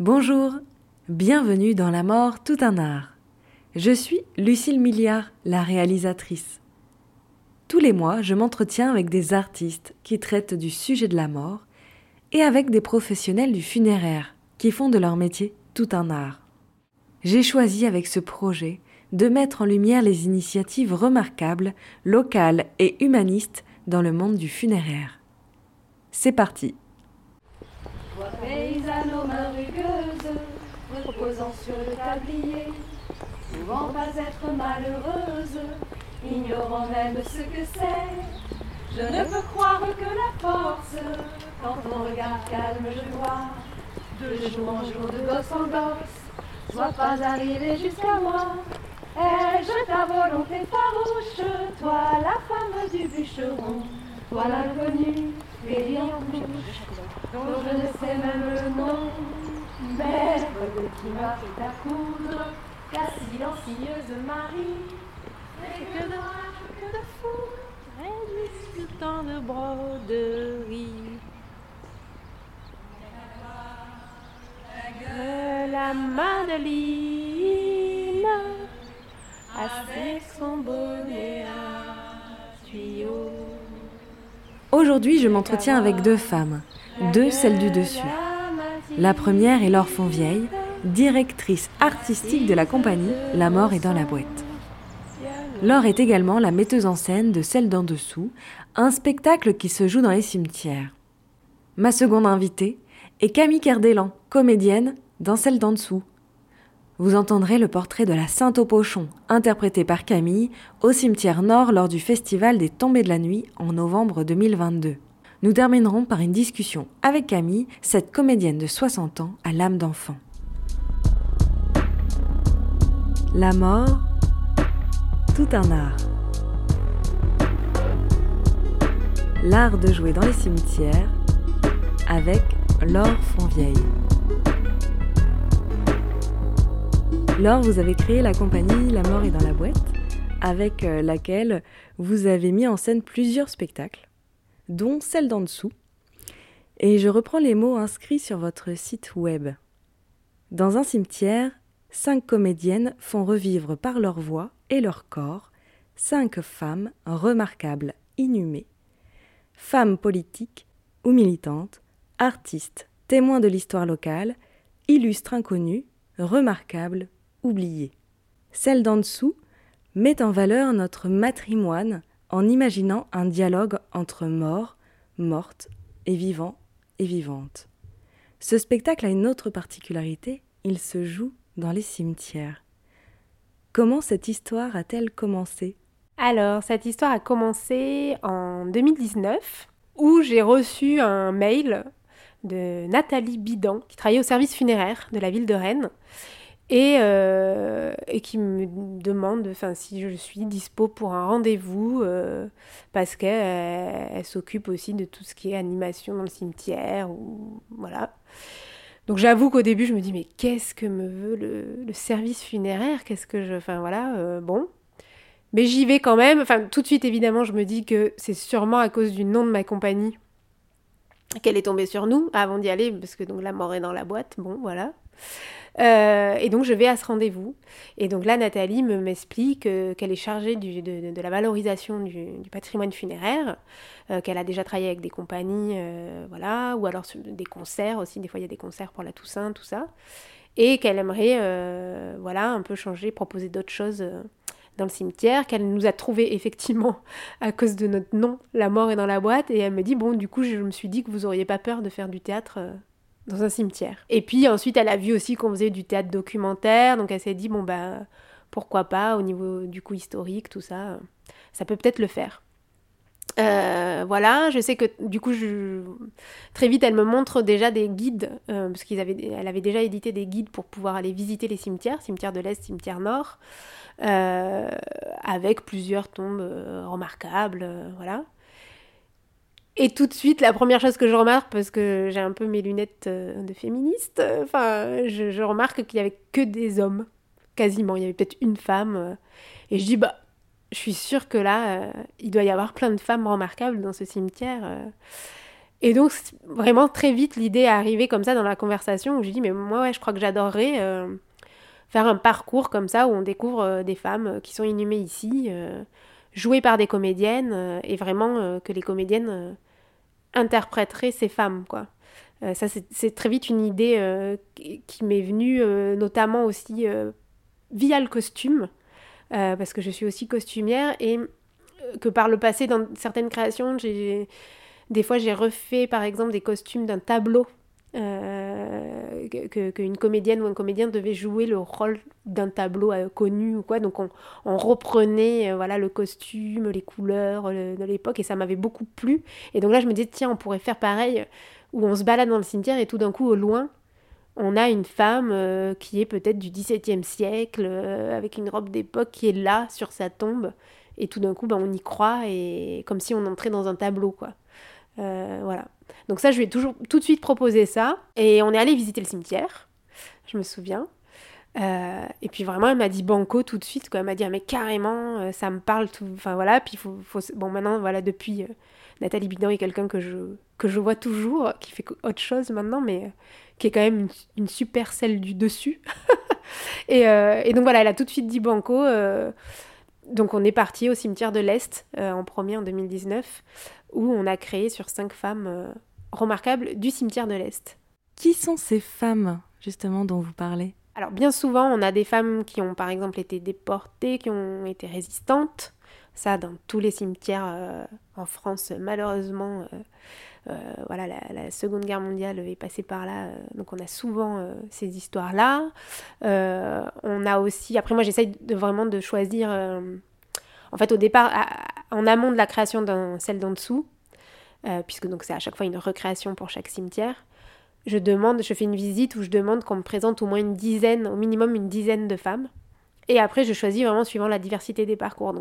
Bonjour, bienvenue dans La mort, tout un art. Je suis Lucille Milliard, la réalisatrice. Tous les mois, je m'entretiens avec des artistes qui traitent du sujet de la mort et avec des professionnels du funéraire qui font de leur métier tout un art. J'ai choisi avec ce projet de mettre en lumière les initiatives remarquables, locales et humanistes dans le monde du funéraire. C'est parti. Toi paysanne aux mains rugueuses, reposant sur le tablier, pouvant pas être malheureuse, ignorant même ce que c'est. Je ne peux croire que la force, quand ton regard calme je vois, de jour en jour, de gosse en gosse, soit pas arrivé jusqu'à moi. Ai-je ta volonté farouche, toi la femme du bûcheron, toi l'inconnu, péri en bouche, dont je ne sais même le nom, mère de qui m'a fait à coudre, la silencieuse Marie, et que de rage, que de foudre, réduit tant de broderie. Que la Madeline avec son bonnet à tuyau. Aujourd'hui, je m'entretiens avec deux femmes, deux celles du dessus. La première est Laure Fonvieille, directrice artistique de la compagnie La mort est dans la boîte. Laure est également la metteuse en scène de Celle d'en dessous, un spectacle qui se joue dans les cimetières. Ma seconde invitée est Camille Kerdelan, comédienne dans Celle d'en dessous. Vous entendrez le portrait de la Sainte au Pochon, interprété par Camille, au cimetière Nord lors du Festival des Tombées de la Nuit en novembre 2022. Nous terminerons par une discussion avec Camille, cette comédienne de 60 ans à l'âme d'enfant. La mort, tout un art. L'art de jouer dans les cimetières avec Laure Fonvieille. Laure, vous avez créé la compagnie La mort est dans la boîte, avec euh, laquelle vous avez mis en scène plusieurs spectacles, dont celle d'en dessous. Et je reprends les mots inscrits sur votre site web. Dans un cimetière, cinq comédiennes font revivre par leur voix et leur corps cinq femmes remarquables, inhumées, femmes politiques ou militantes, artistes, témoins de l'histoire locale, illustres inconnus, remarquables, oubliées. Celle d'en dessous met en valeur notre matrimoine en imaginant un dialogue entre mort, morte et vivant et vivante. Ce spectacle a une autre particularité, il se joue dans les cimetières. Comment cette histoire a-t-elle commencé? Alors, cette histoire a commencé en 2019 où j'ai reçu un mail de Nathalie Bidan qui travaillait au service funéraire de la ville de Rennes et, euh, et qui me demande si je suis dispo pour un rendez-vous euh, parce qu'elle elle, s'occupe aussi de tout ce qui est animation dans le cimetière ou voilà. Donc j'avoue qu'au début je me dis mais qu'est-ce que me veut le, service funéraire? Qu'est-ce que je voilà euh, bon. Mais j'y vais quand même. Enfin tout de suite évidemment je me dis que c'est sûrement à cause du nom de ma compagnie qu'elle est tombée sur nous avant d'y aller parce que donc la mort est dans la boîte. Bon voilà. Euh, et donc je vais à ce rendez-vous. Et donc là, Nathalie me m'explique euh, qu'elle est chargée de, la valorisation du, patrimoine funéraire, euh, qu'elle a déjà travaillé avec des compagnies, voilà, ou alors des concerts aussi. Des fois, il y a des concerts pour la Toussaint, tout ça. Et qu'elle aimerait, voilà, un peu changer, proposer d'autres choses dans le cimetière, qu'elle nous a trouvé effectivement à cause de notre nom, La mort est dans la boîte. Et elle me dit, bon, du coup, je me suis dit que vous auriez pas peur de faire du théâtre dans un cimetière. Et puis ensuite, elle a vu aussi qu'on faisait du théâtre documentaire, donc elle s'est dit, bon, bah, pourquoi pas, au niveau du coup historique, tout ça, ça peut peut-être le faire. Euh, voilà, je sais que du coup, très vite, elle me montre déjà des guides, euh, parce qu'elle avait, elle avait déjà édité des guides pour pouvoir aller visiter les cimetières, cimetière de l'Est, cimetière Nord, euh, avec plusieurs tombes remarquables, voilà. Et tout de suite, la première chose que je remarque, parce que j'ai un peu mes lunettes de féministe, enfin, je, remarque qu'il y avait que des hommes, quasiment. Il y avait peut-être une femme. et je dis, bah, je suis sûre que là, euh, il doit y avoir plein de femmes remarquables dans ce cimetière. Euh. Et donc, vraiment, très vite, l'idée est arrivée comme ça dans la conversation où je dis, mais moi, ouais, je crois que j'adorerais euh, faire un parcours comme ça où on découvre euh, des femmes euh, qui sont inhumées ici, jouées par des comédiennes, et vraiment que les comédiennes interpréteraient ces femmes, quoi. ça, c'est très vite une idée qui m'est venue, notamment aussi via le costume, parce que je suis aussi costumière, et que par le passé, dans certaines créations, des fois, j'ai refait, par exemple, des costumes d'un tableau euh, qu'une comédienne ou un comédien devait jouer le rôle d'un tableau euh, connu ou quoi. Donc on, reprenait euh, voilà le costume, les couleurs de l'époque et ça m'avait beaucoup plu. Et donc là je me disais tiens on pourrait faire pareil où on se balade dans le cimetière et tout d'un coup au loin on a une femme qui est peut-être du XVIIe siècle avec une robe d'époque qui est là sur sa tombe et tout d'un coup ben, on y croit et comme si on entrait dans un tableau quoi. Euh, voilà. Donc ça, je lui ai toujours tout de suite proposé ça. Et on est allé visiter le cimetière, je me souviens. Euh, et puis vraiment, elle m'a dit banco tout de suite. Quoi. Elle m'a dit, ah, mais carrément, euh, ça me parle. Tout... Enfin voilà, puis faut, faut... Bon, maintenant, voilà, depuis, Nathalie Bidan est quelqu'un que je, que je vois toujours, qui fait autre chose maintenant, mais qui est quand même une, super celle du dessus. et, et, donc voilà, elle a tout de suite dit banco. donc on est parti au cimetière de l'Est en premier en 2019 où on a créé sur cinq femmes euh, remarquables du cimetière de l'Est. Qui sont ces femmes, justement, dont vous parlez? Alors, bien souvent, on a des femmes qui ont, par exemple, été déportées, qui ont été résistantes. Ça, dans tous les cimetières euh, en France, malheureusement, euh, voilà, la, Seconde Guerre mondiale est passée par là, donc on a souvent ces histoires-là. on a aussi, après moi j'essaye de, vraiment de choisir en fait, au départ, en amont de la création d'un celle d'en dessous, euh, puisque donc c'est à chaque fois une recréation pour chaque cimetière, je demande, je fais une visite où je demande qu'on me présente au moins une dizaine, au minimum une dizaine de femmes. Et après, je choisis vraiment suivant la diversité des parcours.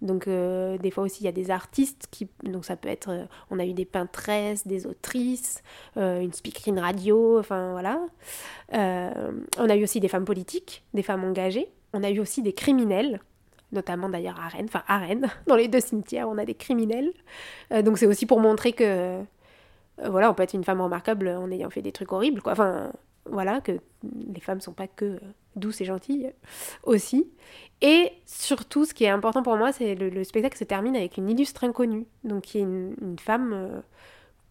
Donc, euh, des fois aussi, il y a des artistes qui. Donc, ça peut être. Euh, on a eu des peintresses, des autrices, une speakerine radio, enfin voilà. on a eu aussi des femmes politiques, des femmes engagées. On a eu aussi des criminels notamment d'ailleurs à Rennes, enfin à Rennes, dans les deux cimetières, on a des criminels. Euh, donc c'est aussi pour montrer que, euh, voilà, on peut être une femme remarquable en ayant fait des trucs horribles, quoi. Enfin, voilà, que les femmes sont pas que douces et gentilles aussi. Et surtout, ce qui est important pour moi, c'est le, le spectacle se termine avec une illustre inconnue, donc qui est une, femme euh,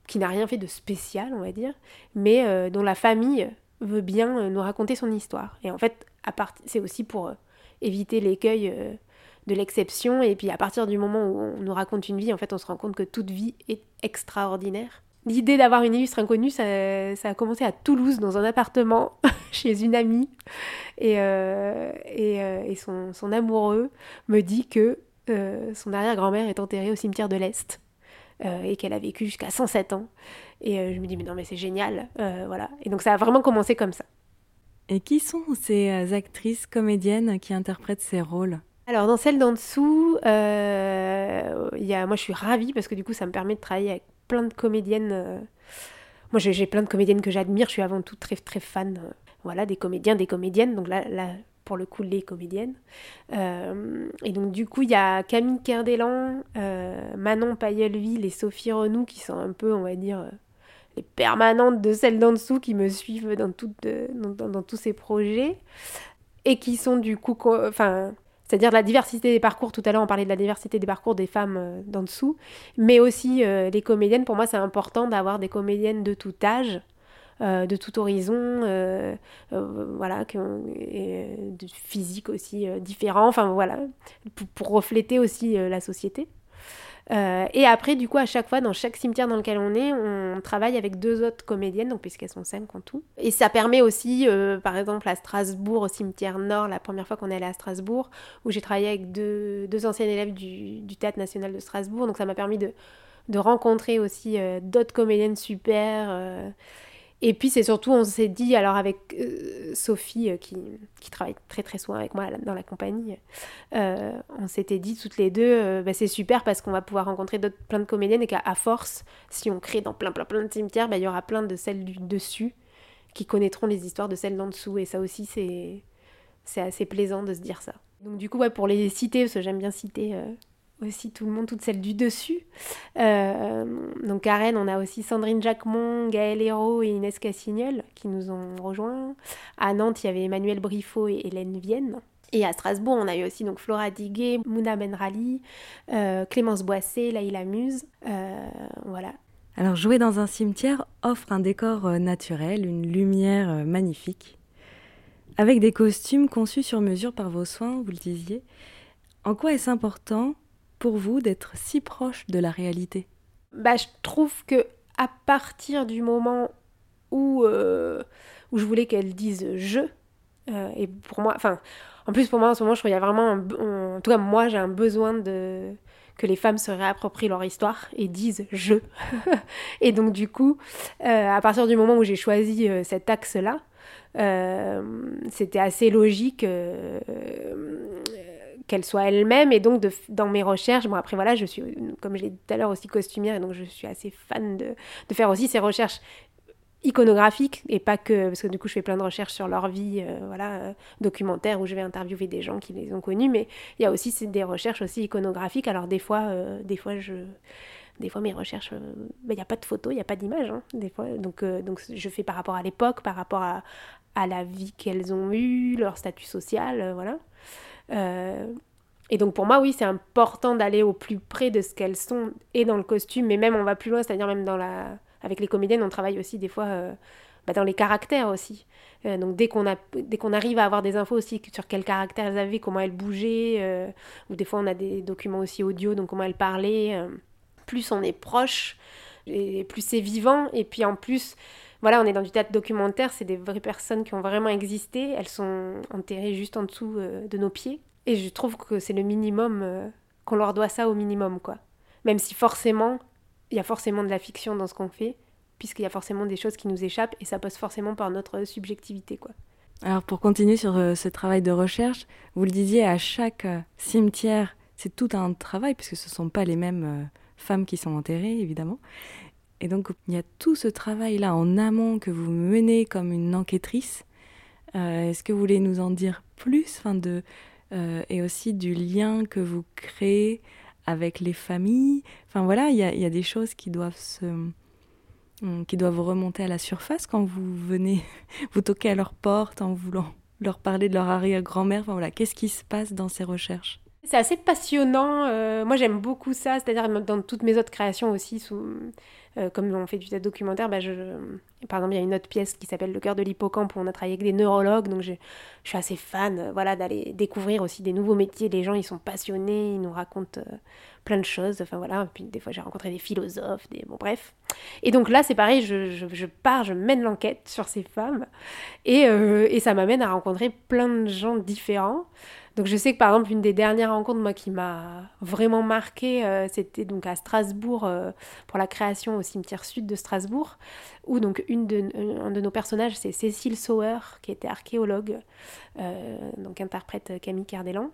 qui n'a rien fait de spécial, on va dire, mais dont la famille veut bien nous raconter son histoire. Et en fait, c'est aussi pour éviter l'écueil de l'exception. Et puis à partir du moment où on nous raconte une vie, en fait, on se rend compte que toute vie est extraordinaire. L'idée d'avoir une illustre inconnue, ça, a commencé à Toulouse, dans un appartement, chez une amie. Et, euh, euh, et, son, son, amoureux me dit que euh, son arrière-grand-mère est enterrée au cimetière de l'Est. et qu'elle a vécu jusqu'à 107 ans. Et je me dis, mais non, mais c'est génial. voilà. Et donc ça a vraiment commencé comme ça. Et qui sont ces actrices comédiennes qui interprètent ces rôles? Alors dans celle d'en dessous, euh, moi je suis ravie parce que du coup ça me permet de travailler avec plein de comédiennes. Euh, moi j'ai plein de comédiennes que j'admire, je suis avant tout très très fan euh, voilà, des comédiens, des comédiennes, donc là, pour le coup les comédiennes. Et donc du coup il y a Camille Kerdelan, Manon Payelville et Sophie Renou qui sont un peu on va dire les permanentes de celle d'en dessous qui me suivent dans, dans, dans, tous ces projets et qui sont du coup, enfin, c'est-à-dire la diversité des parcours. Tout à l'heure, on parlait de la diversité des parcours des femmes euh, d'en dessous, mais aussi euh, les comédiennes. Pour moi, c'est important d'avoir des comédiennes de tout âge. Euh, de tout horizon, voilà, et, de physique aussi différent, enfin voilà, pour refléter aussi la société. Euh, et après, du coup, à chaque fois, dans chaque cimetière dans lequel on est, on travaille avec deux autres comédiennes, donc puisqu'elles sont cinq en tout. Et ça permet aussi, euh, par exemple, à Strasbourg, au cimetière Nord, la première fois qu'on est allé à Strasbourg, où j'ai travaillé avec deux, deux anciennes élèves du, du, Théâtre National de Strasbourg. Donc ça m'a permis de, de rencontrer aussi euh, d'autres comédiennes super. Et puis c'est surtout, on s'est dit, alors avec euh, Sophie, euh, qui, travaille très très souvent avec moi dans la compagnie, euh, on s'était dit toutes les deux, bah, c'est super parce qu'on va pouvoir rencontrer plein de comédiennes et qu'à force, si on crée dans plein plein plein de cimetières, bah, il y aura plein de celles du dessus qui connaîtront les histoires de celles d'en dessous. Et ça aussi, c'est, assez plaisant de se dire ça. Donc du coup, pour les citer, parce que j'aime bien citer aussi tout le monde, toutes celles du dessus. donc à Rennes, on a aussi Sandrine Jacquemont, Gaëlle Hérault et Inès Cassignol qui nous ont rejoints. À Nantes, il y avait Emmanuel Briffaut et Hélène Vienne. Et à Strasbourg, on a eu aussi donc Flora Diguet, Mouna Benrali, Clémence Boissé, Laïla Muse. voilà. Alors jouer dans un cimetière offre un décor naturel, une lumière magnifique avec des costumes conçus sur mesure par vos soins, vous le disiez. En quoi est-ce important pour vous d'être si proche de la réalité bah, Je trouve que à partir du moment où, euh, où je voulais qu'elle dise je, euh, et pour moi, enfin, en plus pour moi en ce moment, je trouve qu'il y a vraiment, un, en tout cas moi j'ai un besoin de que les femmes se réapproprient leur histoire et disent je. et donc du coup, euh, à partir du moment où j'ai choisi cet axe-là, c'était assez logique qu'elle soit elle-même. Et donc, dans mes recherches, bon, après, voilà, je suis, comme je l'ai dit tout à l'heure, aussi costumière, et donc je suis assez fan de, faire aussi ces recherches iconographiques et pas que parce que du coup je fais plein de recherches sur leur vie euh, voilà documentaires où je vais interviewer des gens qui les ont connus mais il y a aussi des recherches aussi iconographiques alors des fois des fois je des fois, mes recherches, il euh, n'y bah, a pas de photos, il n'y a pas d'image. Hein, des fois, donc, euh, donc, je fais par rapport à l'époque, par rapport à, à la vie qu'elles ont eue, leur statut social, euh, voilà. Et donc, pour moi, oui, c'est important d'aller au plus près de ce qu'elles sont, et dans le costume, mais même on va plus loin, c'est-à-dire même dans la... avec les comédiennes, on travaille aussi des fois bah, dans les caractères aussi. donc dès qu'on, a, dès qu'on arrive à avoir des infos aussi sur quel caractère elles avaient, comment elles bougeaient, ou des fois on a des documents aussi audio, donc comment elles parlaient plus on est proche, et plus c'est vivant. Et puis en plus, voilà, on est dans du théâtre documentaire, c'est des vraies personnes qui ont vraiment existé. Elles sont enterrées juste en dessous euh, de nos pieds. Et je trouve que c'est le minimum, euh, qu'on leur doit ça au minimum, quoi. Même si forcément, il y a forcément de la fiction dans ce qu'on fait, puisqu'il y a forcément des choses qui nous échappent, et ça passe forcément par notre subjectivité, quoi. Alors pour continuer sur euh, ce travail de recherche, vous le disiez, à chaque cimetière, c'est tout un travail, puisque ce ne sont pas les mêmes femmes qui sont enterrées, évidemment. Et donc, il y a tout ce travail-là en amont que vous menez comme une enquêtrice. Euh, est-ce que vous voulez nous en dire plus enfin de, euh, Et aussi du lien que vous créez avec les familles? Enfin voilà, il y a, des choses qui doivent se hum, qui doivent remonter à la surface quand vous venez vous toquer à leur porte en voulant leur parler de leur arrière-grand-mère. Voilà, qu'est-ce qui se passe dans ces recherches? C'est assez passionnant. Euh, moi, j'aime beaucoup ça. C'est-à-dire, dans toutes mes autres créations aussi, euh, comme on fait du documentaire, bah je, par exemple, il y a une autre pièce qui s'appelle Le cœur de l'hippocampe où on a travaillé avec des neurologues. Donc, je, suis assez fan euh, voilà, d'aller découvrir aussi des nouveaux métiers. Les gens, ils sont passionnés, ils nous racontent plein de choses. Enfin, voilà. Puis, des fois, j'ai rencontré des philosophes, des... Bon, bref. Et donc là, c'est pareil, je, je, je, pars, je mène l'enquête sur ces femmes. Et, et ça m'amène à rencontrer plein de gens différents. Donc je sais que par exemple une des dernières rencontres moi qui m'a vraiment marqué, euh, c'était donc à Strasbourg euh, pour la création au cimetière sud de Strasbourg, où donc une de, un de nos personnages c'est Cécile Sauer qui était archéologue, euh, donc interprète Camille Cardellan,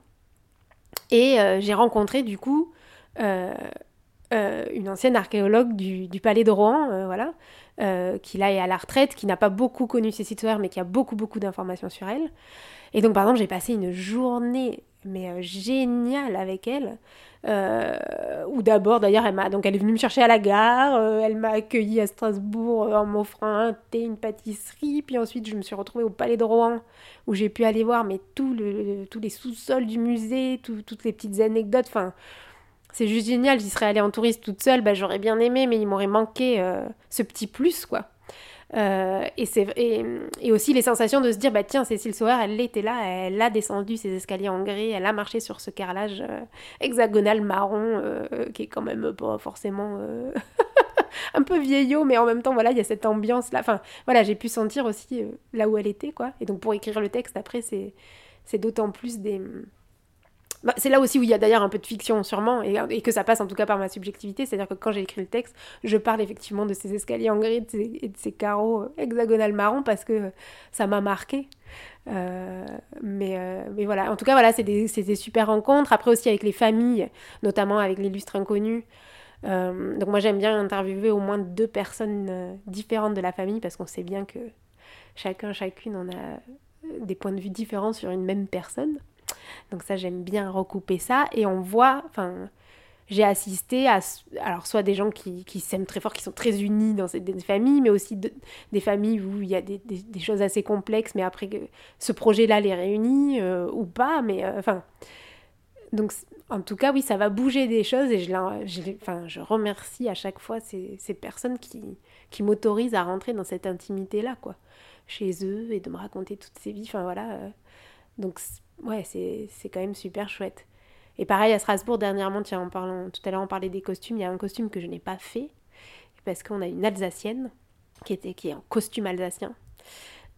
et j'ai rencontré du coup une ancienne archéologue du, du palais de Rouen, voilà, qui là est à la retraite, qui n'a pas beaucoup connu Cécile Sauer mais qui a beaucoup beaucoup d'informations sur elle. Et donc, par exemple, j'ai passé une journée mais euh, géniale avec elle. Euh, où d'abord, d'ailleurs, elle m'a donc elle est venue me chercher à la gare, euh, elle m'a accueilli à Strasbourg en m'offrant un thé, une pâtisserie, puis ensuite je me suis retrouvée au Palais de Rouen où j'ai pu aller voir mais tout le, tous les sous-sols du musée, toutes les petites anecdotes. Enfin, c'est juste génial. J'y serais allée en touriste toute seule, bah, j'aurais bien aimé, mais il m'aurait manqué ce petit plus, quoi. Euh, et, et, et, aussi les sensations de se dire, bah tiens, Cécile Sauer, elle était là, elle a descendu ces escaliers en gris, elle a marché sur ce carrelage euh, hexagonal marron, euh, qui est quand même pas forcément un peu vieillot, mais en même temps, voilà, il y a cette ambiance-là. Enfin, voilà, j'ai pu sentir aussi là où elle était, quoi. Et donc pour écrire le texte, après, c'est d'autant plus des bah, c'est là aussi où il y a d'ailleurs un peu de fiction sûrement et, que ça passe en tout cas par ma subjectivité, c'est-à-dire que quand j'ai écrit le texte, je parle effectivement de ces escaliers en gris et de ces carreaux euh, hexagonal marron parce que ça m'a marqué. Euh, mais, euh, voilà, en tout cas voilà, c'est des, super rencontres. Après aussi avec les familles, notamment avec l'illustre inconnu. donc moi j'aime bien interviewer au moins deux personnes différentes de la famille parce qu'on sait bien que chacun, chacune, on a des points de vue différents sur une même personne. Donc ça, j'aime bien recouper ça. Et on voit, enfin, j'ai assisté à alors soit des gens qui, s'aiment très fort, qui sont très unis dans ces, des familles, mais aussi des familles où il y a des, choses assez complexes, mais après ce projet-là les réunit euh, ou pas, mais euh, donc en tout cas, oui, ça va bouger des choses et je, enfin, je remercie à chaque fois ces, ces personnes qui, qui m'autorisent à rentrer dans cette intimité-là, quoi, chez eux et de me raconter toutes ces vies. Enfin voilà. Euh. donc ouais, c'est quand même super chouette. Et pareil à Strasbourg, dernièrement, tiens, en parlant, tout à l'heure on parlait des costumes, il y a un costume que je n'ai pas fait, parce qu'on a une Alsacienne qui, était, qui est en costume alsacien.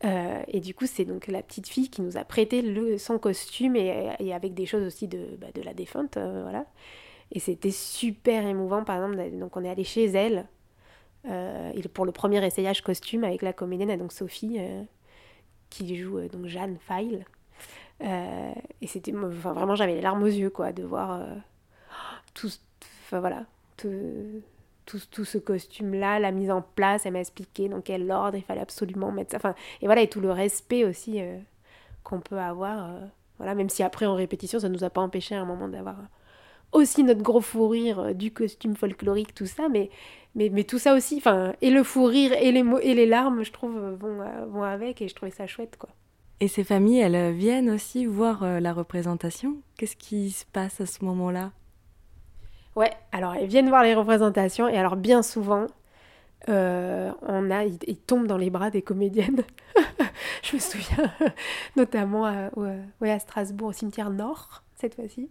Euh, et du coup, c'est donc la petite fille qui nous a prêté le, son costume et, avec des choses aussi de, bah, de la défunte, euh, voilà. Et c'était super émouvant, par exemple, donc on est allé chez elle euh, pour le premier essayage costume avec la comédienne, donc Sophie, qui joue donc Jeanne Feil. Euh, et c'était enfin, vraiment, j'avais les larmes aux yeux, quoi, de voir euh, tout, enfin, voilà, tout, tout, ce costume-là, la mise en place, elle m'a expliqué dans quel ordre il fallait absolument mettre ça. Enfin, et voilà, et tout le respect aussi euh, qu'on peut avoir. voilà, même si après en répétition, ça nous a pas empêché à un moment d'avoir aussi notre gros fou rire du costume folklorique, tout ça, mais, mais, mais tout ça aussi, enfin, et le fou rire et les, et les larmes, je trouve, vont, vont avec, et je trouvais ça chouette, quoi. Et ces familles, elles euh, viennent aussi voir euh, la représentation. Qu'est-ce qui se passe à ce moment-là? Ouais, alors elles viennent voir les représentations et alors bien souvent, euh, on a, ils, tombent dans les bras des comédiennes. Je me souviens notamment à, Strasbourg, au cimetière Nord, cette fois-ci,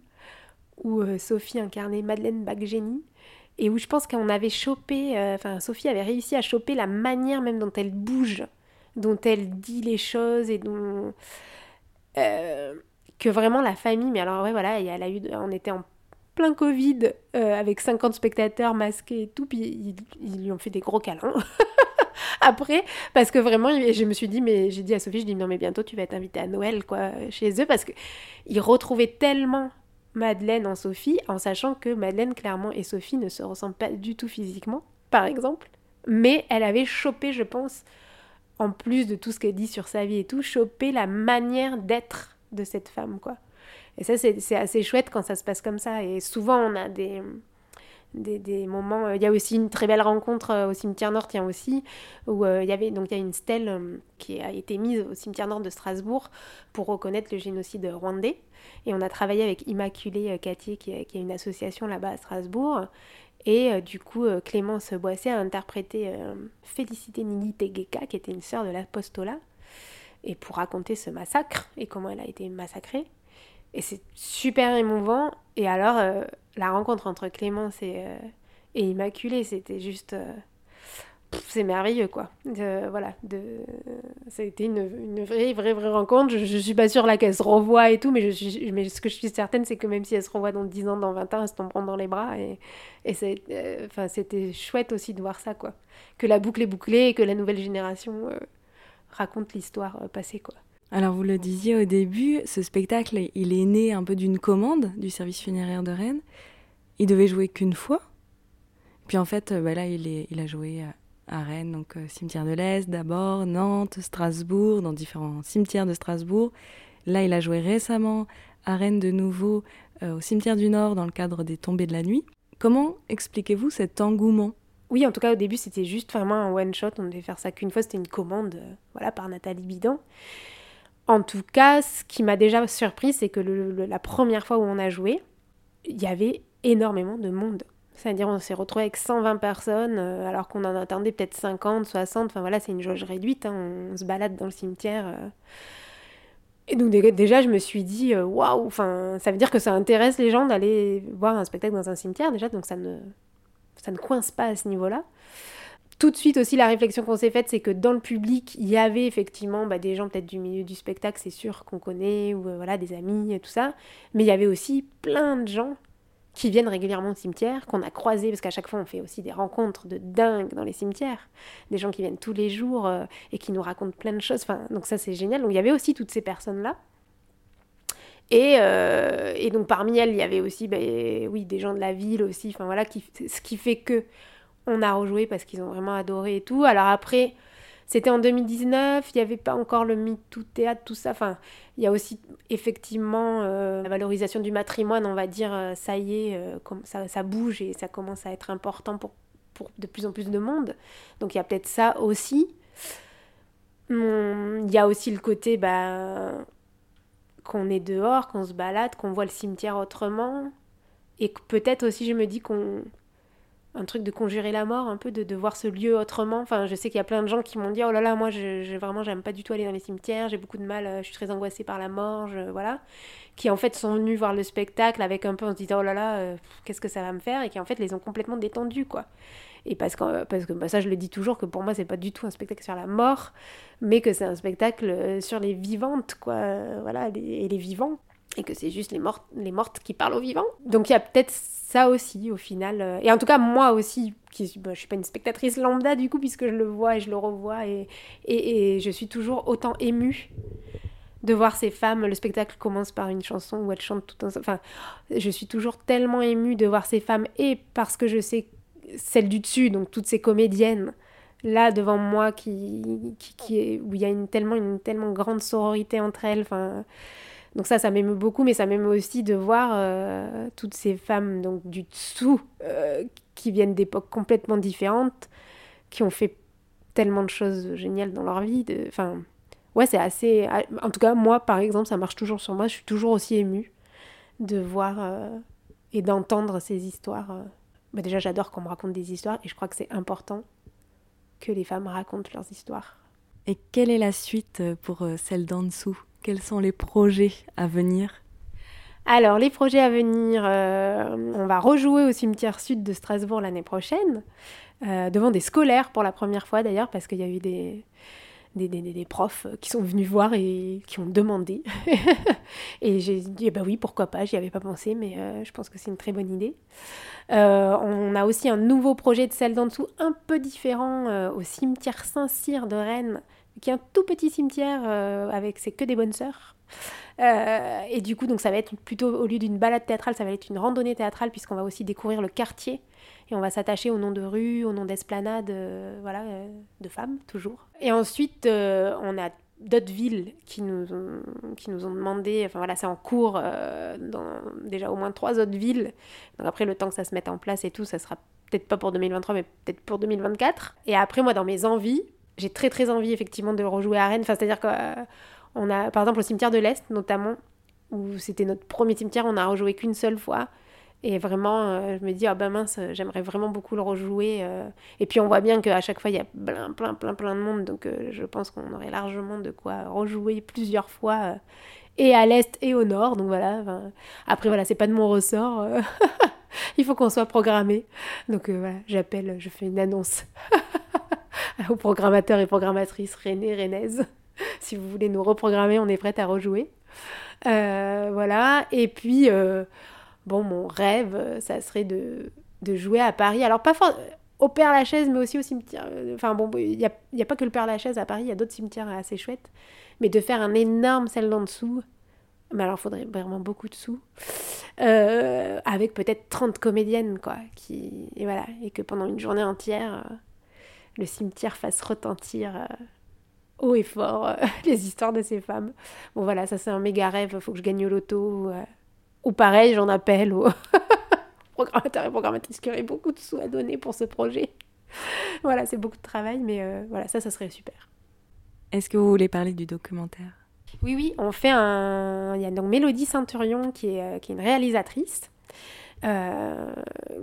où Sophie incarnait Madeleine Baggeni et où je pense qu'on avait chopé, enfin Sophie avait réussi à choper la manière même dont elle bouge dont elle dit les choses et dont euh, que vraiment la famille mais alors ouais voilà elle a eu on était en plein Covid euh, avec 50 spectateurs masqués et tout puis ils, lui ont fait des gros câlins après parce que vraiment je me suis dit mais j'ai dit à Sophie je dis non mais bientôt tu vas être invitée à Noël quoi chez eux parce que ils retrouvaient tellement Madeleine en Sophie en sachant que Madeleine clairement et Sophie ne se ressemblent pas du tout physiquement par exemple mais elle avait chopé je pense en plus de tout ce qu'elle dit sur sa vie et tout, choper la manière d'être de cette femme, quoi. Et ça, c'est assez chouette quand ça se passe comme ça. Et souvent, on a des, des, moments... Euh, il y a aussi une très belle rencontre euh, au cimetière Nord, tiens aussi, où euh, il y avait... Donc, il y a une stèle qui a été mise au cimetière Nord de Strasbourg pour reconnaître le génocide rwandais. Et on a travaillé avec Immaculée Cattier, qui, qui est une association là-bas à Strasbourg. Et euh, du coup, euh, Clémence Boisset a interprété euh, Félicité Nili Tegeka, qui était une sœur de l'apostolat, et pour raconter ce massacre et comment elle a été massacrée. Et c'est super émouvant. Et alors, la rencontre entre Clémence et, et Immaculée, c'était juste c'est merveilleux quoi. voilà, de, ça a été une, une, vraie, vraie, vraie rencontre. Je, je suis pas sûre là qu'elle se revoit et tout, mais, je suis, mais ce que je suis certaine, c'est que même si elle se revoit dans 10 ans, dans 20 ans, elle se tomberont dans les bras. Et, et euh, enfin, c'était chouette aussi de voir ça quoi. Que la boucle est bouclée et que la nouvelle génération euh, raconte l'histoire euh, passée quoi. Alors vous le disiez au début, ce spectacle, il est né un peu d'une commande du service funéraire de Rennes. Il devait jouer qu'une fois. Puis en fait, bah là, il, est, il a joué à Rennes, donc euh, cimetière de l'Est d'abord, Nantes, Strasbourg, dans différents cimetières de Strasbourg. Là, il a joué récemment à Rennes de nouveau, euh, au cimetière du Nord, dans le cadre des tombées de la nuit. Comment expliquez-vous cet engouement? Oui, en tout cas, au début, c'était juste vraiment un one-shot. On devait faire ça qu'une fois. C'était une commande euh, voilà, par Nathalie Bidan. En tout cas, ce qui m'a déjà surpris, c'est que la première fois où on a joué, il y avait énormément de monde. C'est-à-dire on s'est retrouvé avec 120 personnes euh, alors qu'on en attendait peut-être 50, 60. Enfin voilà, c'est une jauge réduite. Hein, on, se balade dans le cimetière. Euh. Et donc déjà, je me suis dit, euh, waouh, ça veut dire que ça intéresse les gens d'aller voir un spectacle dans un cimetière déjà, donc ça ne, ça ne coince pas à ce niveau-là. Tout de suite aussi, la réflexion qu'on s'est faite, c'est que dans le public, il y avait effectivement bah, des gens peut-être du milieu du spectacle, c'est sûr qu'on connaît, ou voilà, des amis, et tout ça. Mais il y avait aussi plein de gens qui viennent régulièrement au cimetière, qu'on a croisés, parce qu'à chaque fois on fait aussi des rencontres de dingue dans les cimetières, des gens qui viennent tous les jours euh, et qui nous racontent plein de choses, enfin, donc ça c'est génial. Donc il y avait aussi toutes ces personnes-là. Et, euh, donc parmi elles, il y avait aussi ben, oui, des gens de la ville aussi, enfin voilà, ce qui fait que on a rejoué parce qu'ils ont vraiment adoré et tout. Alors après, C'était en 2019, il n'y avait pas encore le MeToo théâtre, tout ça. Enfin, il y a aussi effectivement euh, la valorisation du matrimoine, on va dire, euh, ça y est, euh, ça, ça, bouge et ça commence à être important pour, pour de plus en plus de monde. Donc il y a peut-être ça aussi. Hum, il y a aussi le côté bah, qu'on est dehors, qu'on se balade, qu'on voit le cimetière autrement. Et peut-être aussi je me dis qu'on un truc de conjurer la mort, un peu de, de voir ce lieu autrement. Enfin, je sais qu'il y a plein de gens qui m'ont dit oh là là, moi, je, vraiment, j'aime pas du tout aller dans les cimetières, j'ai beaucoup de mal, euh, je suis très angoissée par la mort, voilà. Qui en fait sont venus voir le spectacle avec un peu en se disant oh là là, euh, qu'est-ce que ça va me faire, et qui en fait les ont complètement détendus, quoi. Et parce que, parce que bah, ça, je le dis toujours, que pour moi, c'est pas du tout un spectacle sur la mort, mais que c'est un spectacle euh, sur les vivantes, quoi. Voilà, et les vivants et que c'est juste les mortes, les mortes qui parlent aux vivants. Donc il y a peut-être ça aussi au final. Euh, et en tout cas moi aussi, qui, bah, je suis pas une spectatrace lambda du coup puisque je le vois et je le revois et, et, je suis toujours autant émue de voir ces femmes. Le spectacle commence par une chanson où elles chantent tout un... Enfin, je suis toujours tellement émue de voir ces femmes et parce que je sais celles du dessus, donc toutes ces comédiennes là devant moi qui, qui, qui où il y a une, tellement, une tellement grande sororité entre elles. Enfin, donc ça, ça m'émeut beaucoup, mais ça m'émeut aussi de voir euh, toutes ces femmes donc du dessous euh, qui viennent d'époques complètement différentes, qui ont fait tellement de choses géniales dans leur vie. Enfin, ouais, c'est assez. En tout cas, moi, par exemple, ça marche toujours sur moi. Je suis toujours aussi émue de voir euh, et d'entendre ces histoires. Bah, déjà, j'adore qu'on me raconte des histoires et je crois que c'est important que les femmes racontent leurs histoires. Et quelle est la suite pour celle d'en dessous? Quels sont les projets à venir alors, les projets à venir, euh, on va rejouer au cimetière sud de Strasbourg l'année prochaine, euh, devant des scolaires pour la première fois d'ailleurs, parce qu'il y a eu des, des, profs qui sont venus voir et qui ont demandé. et j'ai dit, bah oui, pourquoi pas, j'y avais pas pensé, mais euh, je pense que c'est une très bonne idée. on a aussi un nouveau projet de celle d'en dessous, un peu différent, au cimetière Saint-Cyr de Rennes, qui est un tout petit cimetière euh, avec c'est que des bonnes sœurs. Euh, et du coup, donc ça va être plutôt au lieu d'une balade théâtrale, ça va être une randonnée théâtrale puisqu'on va aussi découvrir le quartier et on va s'attacher au nom de rue, au nom d'esplanade, euh, voilà, de femmes toujours. Et ensuite, on a d'autres villes qui nous ont, qui nous ont demandé, enfin voilà, c'est en cours dans déjà au moins trois autres villes. Donc après, le temps que ça se mette en place et tout, ça sera peut-être pas pour 2023, mais peut-être pour 2024. Et après, moi, dans mes envies, j'ai très très envie effectivement de rejouer à Rennes. C'est-à-dire qu'on a, par exemple, le cimetière de l'Est notamment, où c'était notre premier cimetière, on a rejoué qu'une seule fois. Et vraiment, euh, je me dis, ah ben mince, j'aimerais vraiment beaucoup le rejouer. Euh. Et puis on voit bien qu'à chaque fois, il y a plein, plein, plein, plein de monde. Donc euh, je pense qu'on aurait largement de quoi rejouer plusieurs fois, et à l'Est et au Nord. Donc voilà. Après, voilà, c'est pas de mon ressort. il faut qu'on soit programmé. Donc voilà, j'appelle, je fais une annonce. aux programmateurs et programmatrices René, Renez. si vous voulez nous reprogrammer, on est prête à rejouer. Euh, voilà. Et puis, euh, bon, mon rêve, ça serait de, de jouer à Paris. Alors, pas fort au Père Lachaise, mais aussi au cimetière. Enfin, bon, il n'y a, a, pas que le Père Lachaise à Paris, il y a d'autres cimetières assez chouettes. Mais de faire un énorme celle d'en dessous. Mais alors, il faudrait vraiment beaucoup de sous. Euh, avec peut-être 30 comédiennes, quoi. Qui, et voilà. Et que pendant une journée entière le cimetière fasse retentir euh, haut et fort euh, les histoires de ces femmes. Bon voilà, ça c'est un méga rêve, il faut que je gagne au loto. Euh, ou pareil, j'en appelle aux programmateurs et programmatrices qui auraient beaucoup de sous à donner pour ce projet. voilà, c'est beaucoup de travail, mais voilà, ça, ça serait super. Est-ce que vous voulez parler du documentaire? Oui, oui, on fait un... Il y a donc Mélodie Sainturion qui est, qui est une réalisatrice euh,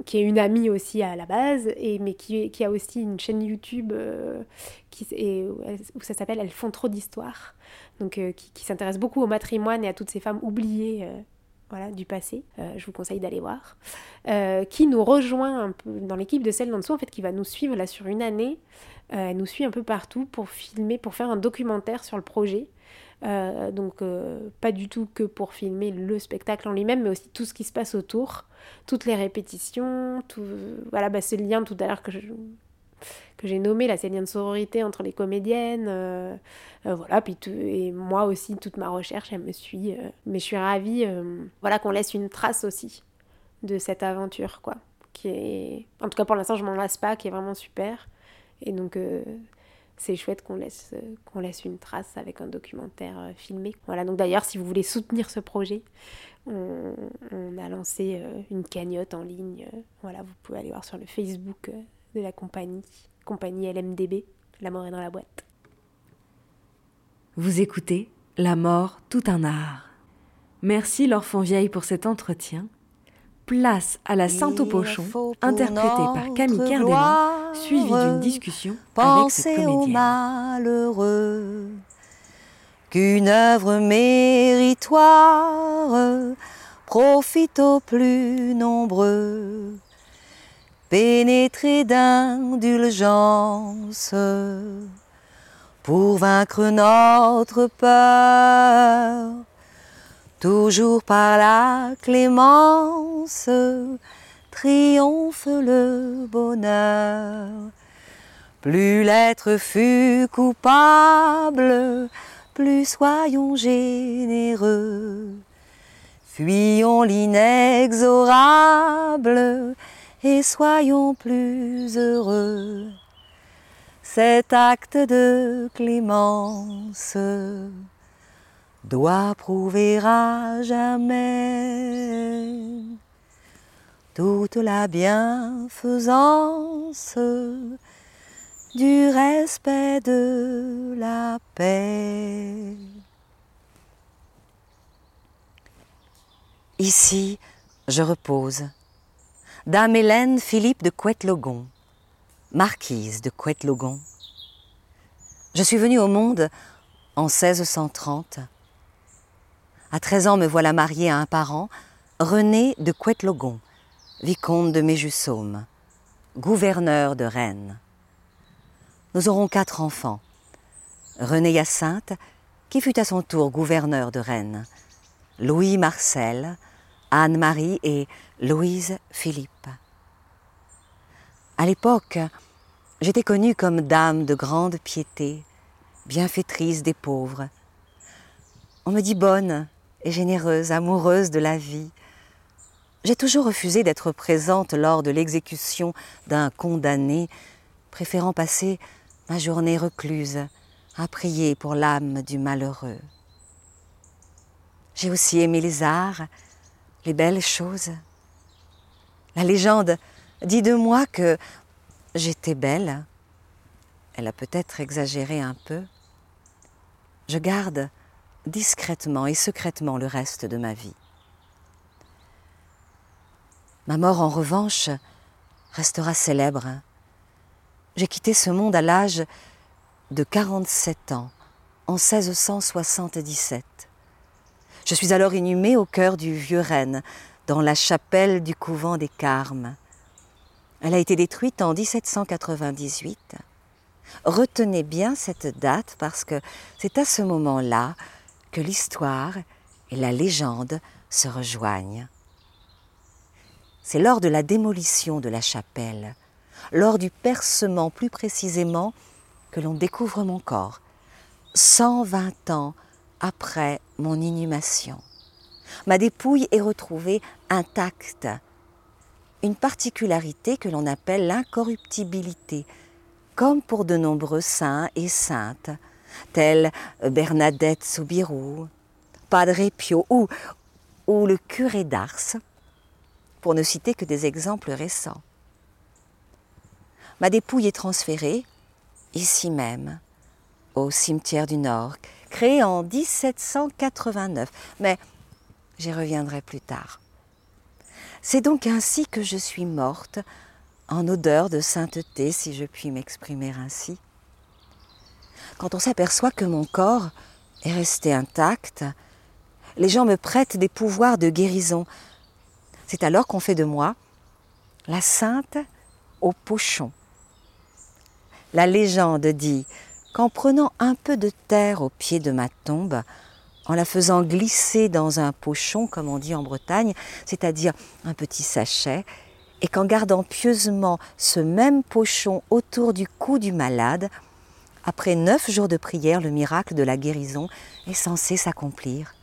qui est une amie aussi à la base, et, mais qui, a aussi une chaîne YouTube euh, qui, et, où ça s'appelle Elles font trop d'histoires, donc euh, qui, s'intéresse beaucoup au matrimoine et à toutes ces femmes oubliées voilà, du passé. je vous conseille d'aller voir. qui nous rejoint dans l'équipe de celle d'en dessous, en fait, qui va nous suivre là sur une année. elle nous suit un peu partout pour filmer, pour faire un documentaire sur le projet. Euh, donc euh, pas du tout que pour filmer le spectacle en lui-même, mais aussi tout ce qui se passe autour, toutes les répétitions, tout, voilà, bah, ce lien tout à l'heure que que j'ai nommé là, ces liens de sororité entre les comédiennes, euh, voilà, puis et moi aussi toute ma recherche, elle me suit, mais je suis ravie, voilà, qu'on laisse une trace aussi de cette aventure, quoi, qui est, en tout cas pour l'instant je m'en lasse pas, qui est vraiment super, et donc c'est chouette qu'on laisse, qu'on laisse une trace avec un documentaire filmé. Voilà, donc d'ailleurs, si vous voulez soutenir ce projet, on, a lancé une cagnotte en ligne. Voilà, vous pouvez aller voir sur le Facebook de la compagnie, compagnie LMDB, La mort est dans la boîte. Vous écoutez La mort, tout un art. Merci Laure Vieille pour cet entretien. Place à la Sainte au Pochon, interprétée par Camille Kerdelan, suivie d'une discussion avec cette comédienne. malheureux qu'une œuvre méritoire profite aux plus nombreux, pénétrés d'indulgence pour vaincre notre peur, toujours par la clémence, triomphe le bonheur. Plus l'être fut coupable, plus soyons généreux. Fuyons l'inexorable et soyons plus heureux cet acte de clémence doit prouver à jamais toute la bienfaisance du respect de la paix. Ici, je repose. Dame Hélène Philippe de Couette-Logon marquise de Couette-Logon. Je suis venue au monde en 1630. À 13 ans, me voilà mariée à un parent, René de Couette-Logon, vicomte de Méjussaume, gouverneur de Rennes. Nous aurons quatre enfants. René Hyacinthe, qui fut à son tour gouverneur de Rennes, Louis Marcel, Anne-Marie et Louise Philippe. À l'époque, J'étais connue comme dame de grande piété, bienfaitrice des pauvres. On me dit bonne généreuse, amoureuse de la vie. J'ai toujours refusé d'être présente lors de l'exécution d'un condamné, préférant passer ma journée recluse à prier pour l'âme du malheureux. J'ai aussi aimé les arts, les belles choses. La légende dit de moi que J'étais belle. Elle a peut-être exagéré un peu. Je garde discrètement et secrètement le reste de ma vie. Ma mort, en revanche, restera célèbre. J'ai quitté ce monde à l'âge de 47 ans, en 1677. Je suis alors inhumée au cœur du vieux Rennes, dans la chapelle du couvent des Carmes. Elle a été détruite en 1798. Retenez bien cette date parce que c'est à ce moment-là l'histoire et la légende se rejoignent. C'est lors de la démolition de la chapelle, lors du percement plus précisément, que l'on découvre mon corps, 120 ans après mon inhumation. Ma dépouille est retrouvée intacte, une particularité que l'on appelle l'incorruptibilité, comme pour de nombreux saints et saintes, tels Bernadette Soubirou, Padre Pio ou, ou le curé d'Ars, pour ne citer que des exemples récents. Ma dépouille est transférée, ici même, au cimetière du Nord, créé en 1789, mais j'y reviendrai plus tard. C'est donc ainsi que je suis morte, en odeur de sainteté, si je puis m'exprimer ainsi. Quand on s'aperçoit que mon corps est resté intact, les gens me prêtent des pouvoirs de guérison. C'est alors qu'on fait de moi la sainte au pochon. La légende dit qu'en prenant un peu de terre au pied de ma tombe, en la faisant glisser dans un pochon, comme on dit en Bretagne, c'est-à-dire un petit sachet, et qu'en gardant pieusement ce même pochon autour du cou du malade, après neuf jours de prière, le miracle de la guérison est censé s'accomplir.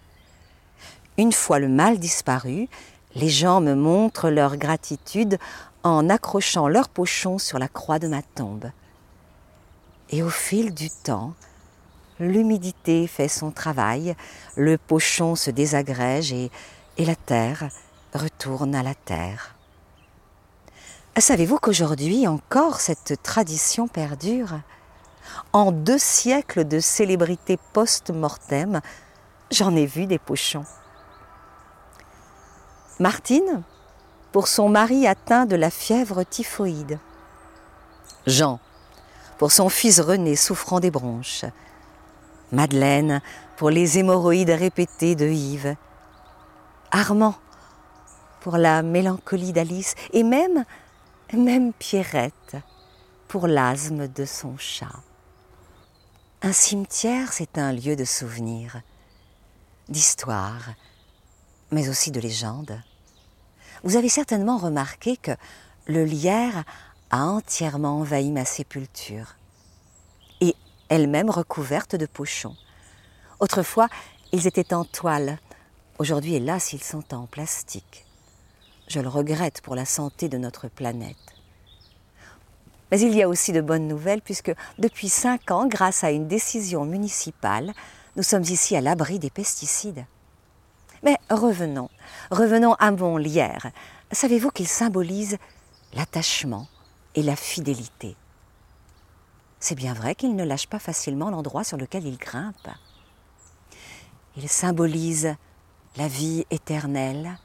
Une fois le mal disparu, les gens me montrent leur gratitude en accrochant leur pochon sur la croix de ma tombe. Et au fil du temps, l'humidité fait son travail, le pochon se désagrège et, et la terre retourne à la terre. Savez-vous qu'aujourd'hui encore cette tradition perdure? En deux siècles de célébrité post-mortem, j'en ai vu des pochons. Martine, pour son mari atteint de la fièvre typhoïde. Jean, pour son fils René souffrant des bronches. Madeleine, pour les hémorroïdes répétées de Yves. Armand, pour la mélancolie d'Alice. Et même, même Pierrette, pour l'asthme de son chat. Un cimetière, c'est un lieu de souvenirs, d'histoire, mais aussi de légende. Vous avez certainement remarqué que le lierre a entièrement envahi ma sépulture, et elle-même recouverte de pochons. Autrefois, ils étaient en toile. Aujourd'hui, hélas, ils sont en plastique. Je le regrette pour la santé de notre planète. Mais il y a aussi de bonnes nouvelles puisque depuis cinq ans, grâce à une décision municipale, nous sommes ici à l'abri des pesticides. Mais revenons, revenons à mon lierre. Savez-vous qu'il symbolise l'attachement et la fidélité? C'est bien vrai qu'il ne lâche pas facilement l'endroit sur lequel il grimpe. Il symbolise la vie éternelle,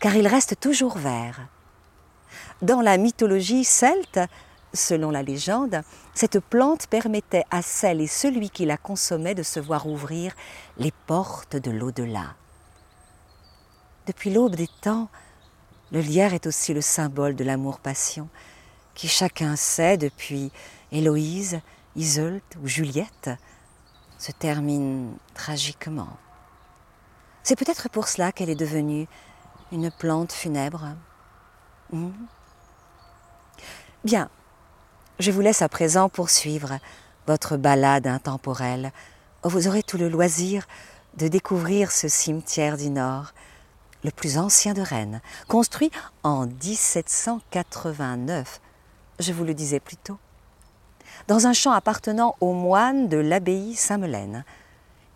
car il reste toujours vert. Dans la mythologie celte, selon la légende, cette plante permettait à celle et celui qui la consommait de se voir ouvrir les portes de l'au-delà. Depuis l'aube des temps, le lierre est aussi le symbole de l'amour-passion, qui chacun sait depuis Héloïse, Iseult ou Juliette, se termine tragiquement. C'est peut-être pour cela qu'elle est devenue une plante funèbre. Hmm. Bien, je vous laisse à présent poursuivre votre balade intemporelle. Vous aurez tout le loisir de découvrir ce cimetière du Nord, le plus ancien de Rennes, construit en 1789, je vous le disais plus tôt, dans un champ appartenant aux moines de l'abbaye Saint-Melaine.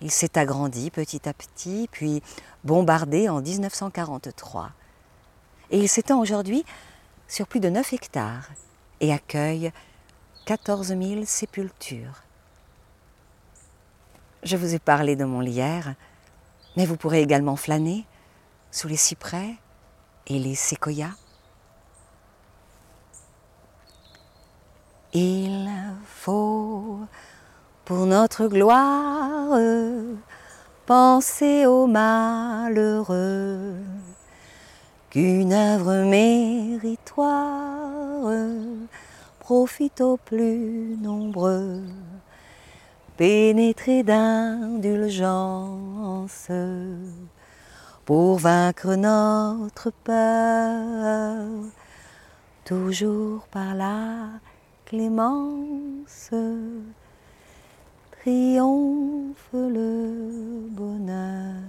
Il s'est agrandi petit à petit, puis bombardé en 1943. Et il s'étend aujourd'hui sur plus de 9 hectares et accueille 14 000 sépultures. Je vous ai parlé de mon lierre, mais vous pourrez également flâner sous les cyprès et les séquoias. Il faut pour notre gloire penser aux malheureux qu'une œuvre méritoire profite aux plus nombreux, pénétrés d'indulgence pour vaincre notre peur, toujours par la clémence, triomphe le bonheur.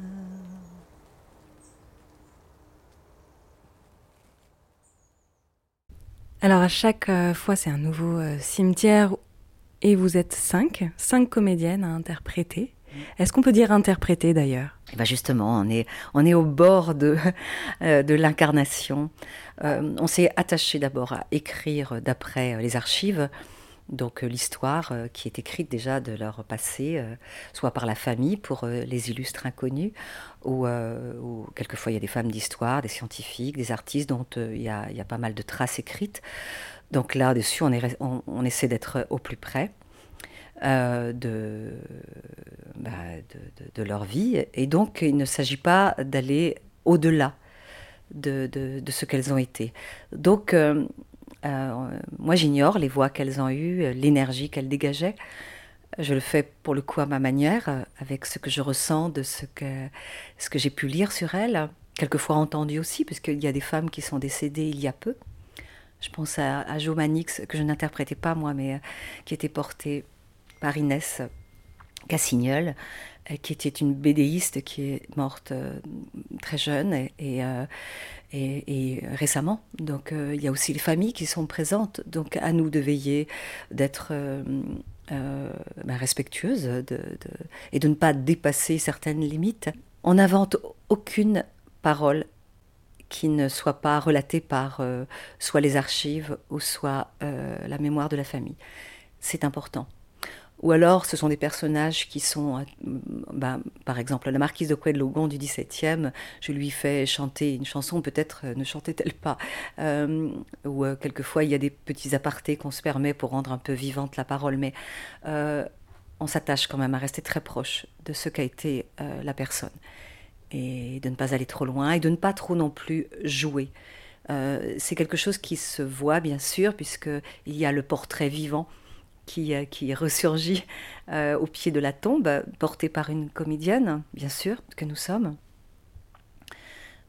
Alors à chaque euh, fois c'est un nouveau euh, cimetière et vous êtes cinq, cinq comédiennes à interpréter. Est-ce qu'on peut dire interpréter d'ailleurs? Eh ben Justement, on est, on est au bord de, euh, de l'incarnation. On s'est attaché d'abord à écrire d'après les archives, donc l'histoire qui est écrite déjà de leur passé, soit par la famille pour les illustres inconnus, ou, quelquefois il y a des femmes d'histoire, des scientifiques, des artistes dont il y, a, pas mal de traces écrites. Donc là-dessus, on, essaie d'être au plus près. Euh, bah, de, leur vie. Et donc, il ne s'agit pas d'aller au-delà de, ce qu'elles ont été. Donc, euh, euh, moi, j'ignore les voix qu'elles ont eues, l'énergie qu'elles dégageaient. Je le fais pour le coup à ma manière, avec ce que je ressens de ce que, ce que j'ai pu lire sur elles, quelquefois entendu aussi, puisqu'il y a des femmes qui sont décédées il y a peu. Je pense à, à Jo Manix, que je n'interprétais pas moi, mais qui était portée par Inès Cassignol, euh, qui était une bédéiste qui est morte euh, très jeune et, euh, et, récemment. Donc il y a aussi les familles qui sont présentes. Donc à nous de veiller, d'être bah, respectueuse et de ne pas dépasser certaines limites. On n'invente aucune parole qui ne soit pas relatée par soit les archives ou soit la mémoire de la famille. C'est important. Ou alors, ce sont des personnages qui sont, euh, bah, par exemple, la marquise de Coued-Logon du XVIIe, je lui fais chanter une chanson, peut-être euh, ne chantait-elle pas. Euh, ou quelquefois, il y a des petits apartés qu'on se permet pour rendre un peu vivante la parole, mais on s'attache quand même à rester très proche de ce qu'a été la personne. Et de ne pas aller trop loin, et de ne pas trop non plus jouer. C'est quelque chose qui se voit, bien sûr, puisqu'il y a le portrait vivant qui, euh, qui ressurgit euh, au pied de la tombe, portée par une comédienne, bien sûr, que nous sommes.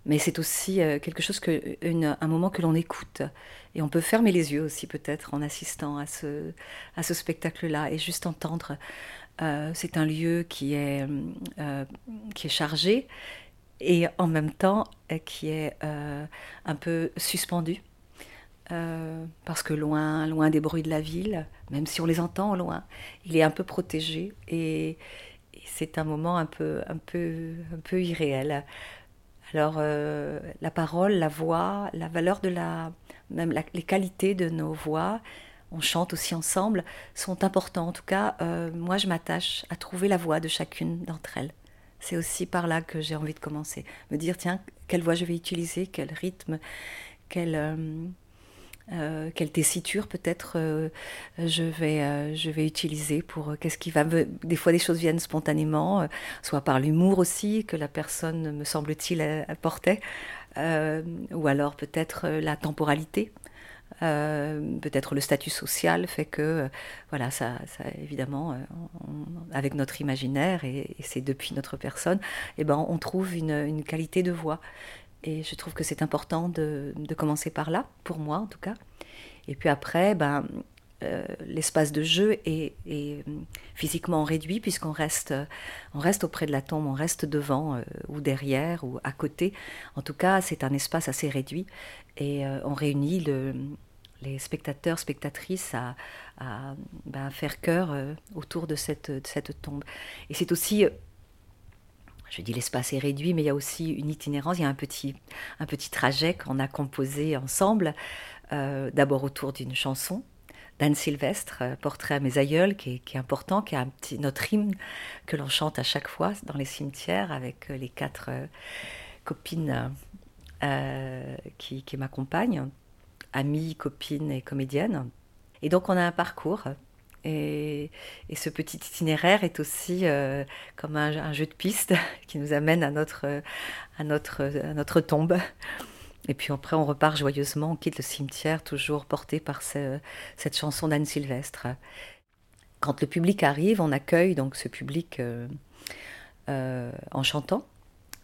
Mais c'est aussi euh, quelque chose que, un moment que l'on écoute. Et on peut fermer les yeux aussi peut-être en assistant à ce, spectacle-là et juste entendre. c'est un lieu qui est chargé et en même temps qui est un peu suspendu. Euh, parce que loin, loin des bruits de la ville, même si on les entend loin, il est un peu protégé et, c'est un moment un peu, un peu, un peu irréel. Alors euh, la parole, la voix, la valeur de la, même les qualités de nos voix, on chante aussi ensemble, sont importants. En tout cas, euh, moi je m'attache à trouver la voix de chacune d'entre elles. C'est aussi par là que j'ai envie de commencer. Me dire, tiens, quelle voix je vais utiliser, quel rythme, quel, quelle tessiture peut-être euh, je, vais, euh, je vais utiliser pour qu'est-ce qui va des fois des choses viennent spontanément soit par l'humour aussi que la personne me semble-t-il apportait ou alors peut-être la temporalité. Peut-être le statut social fait que voilà ça, évidemment avec notre imaginaire et, c'est depuis notre personne eh ben on trouve une qualité de voix et je trouve que c'est important de, commencer par là, pour moi en tout cas. Et puis après, ben, euh, l'espace de jeu est, physiquement réduit puisqu'on reste, on reste auprès de la tombe, on reste devant euh, ou derrière ou à côté. En tout cas, c'est un espace assez réduit et euh, on réunit le, les spectateurs, spectatrices à, ben, faire cœur autour de cette, de cette tombe. Et c'est aussi je dis l'espace est réduit, mais il y a aussi une itinérance, il y a un petit, un petit trajet qu'on a composé ensemble, euh, d'abord autour d'une chanson d'Anne Sylvestre, euh, Portrait à mes aïeuls, qui est, important, qui est un petit, notre hymne que l'on chante à chaque fois dans les cimetières avec euh, les quatre copines qui, qui m'accompagnent, amies, copines et comédiennes. Et donc on a un parcours et, ce petit itinéraire est aussi euh, comme un, jeu de piste qui nous amène à notre, à notre, tombe. Et puis après, on repart joyeusement, on quitte le cimetière, toujours porté par cette chanson d'Anne Sylvestre. Quand le public arrive, on accueille donc ce public euh, euh, en chantant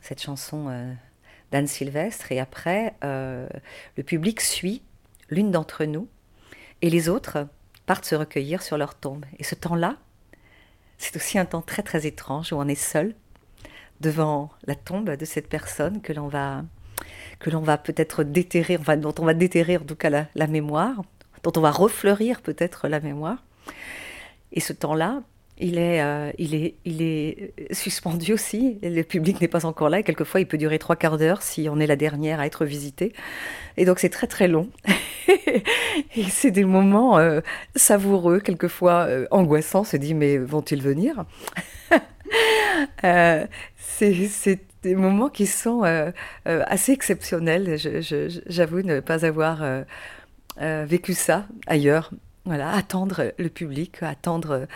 cette chanson d'Anne Sylvestre. Et après, le public suit l'une d'entre nous et les autres partent se recueillir sur leur tombe. Et ce temps-là, c'est aussi un temps très très étrange où on est seul devant la tombe de cette personne que l'on va que l'on va peut-être déterrer, dont on va déterrer en tout cas la mémoire, dont on va refleurir peut-être la mémoire. Et ce temps-là, il est, euh, il, est, il est suspendu aussi. Le public n'est pas encore là. Et quelquefois, il peut durer trois quarts d'heure si on est la dernière à être visitée. Et donc, c'est très très long. et c'est des moments euh, savoureux, quelquefois euh, angoissants. Se dit, mais vont-ils venir? C'est des moments qui sont assez exceptionnels. J'avoue ne pas avoir vécu ça ailleurs voilà, attendre le public, attendre,